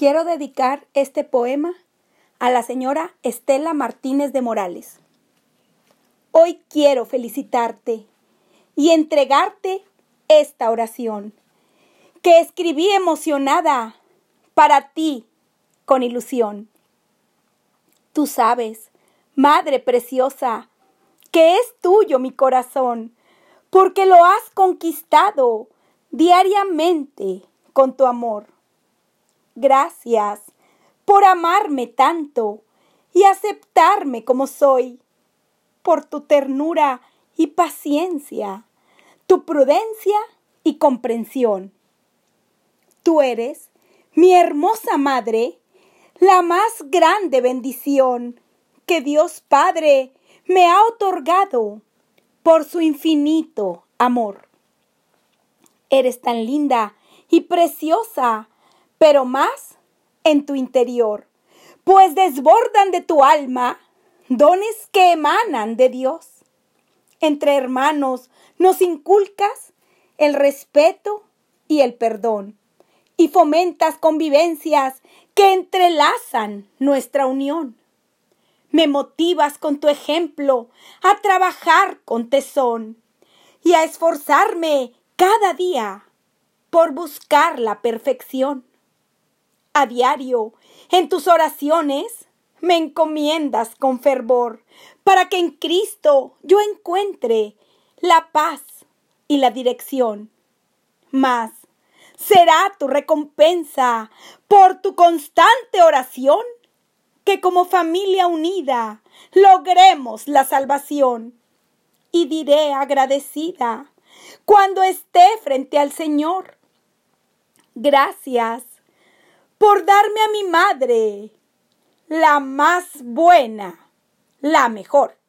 Quiero dedicar este poema a la señora Estela Martínez de Morales. Hoy quiero felicitarte y entregarte esta oración que escribí emocionada para ti con ilusión. Tú sabes, Madre preciosa, que es tuyo mi corazón, porque lo has conquistado diariamente con tu amor. Gracias por amarme tanto y aceptarme como soy, por tu ternura y paciencia, tu prudencia y comprensión. Tú eres, mi hermosa madre, la más grande bendición que Dios Padre me ha otorgado por su infinito amor. Eres tan linda y preciosa pero más en tu interior, pues desbordan de tu alma dones que emanan de Dios. Entre hermanos nos inculcas el respeto y el perdón, y fomentas convivencias que entrelazan nuestra unión. Me motivas con tu ejemplo a trabajar con tesón y a esforzarme cada día por buscar la perfección a diario, en tus oraciones, me encomiendas con fervor, para que en Cristo yo encuentre la paz y la dirección. Mas, ¿será tu recompensa por tu constante oración? Que como familia unida logremos la salvación. Y diré agradecida cuando esté frente al Señor. Gracias por darme a mi madre, la más buena, la mejor.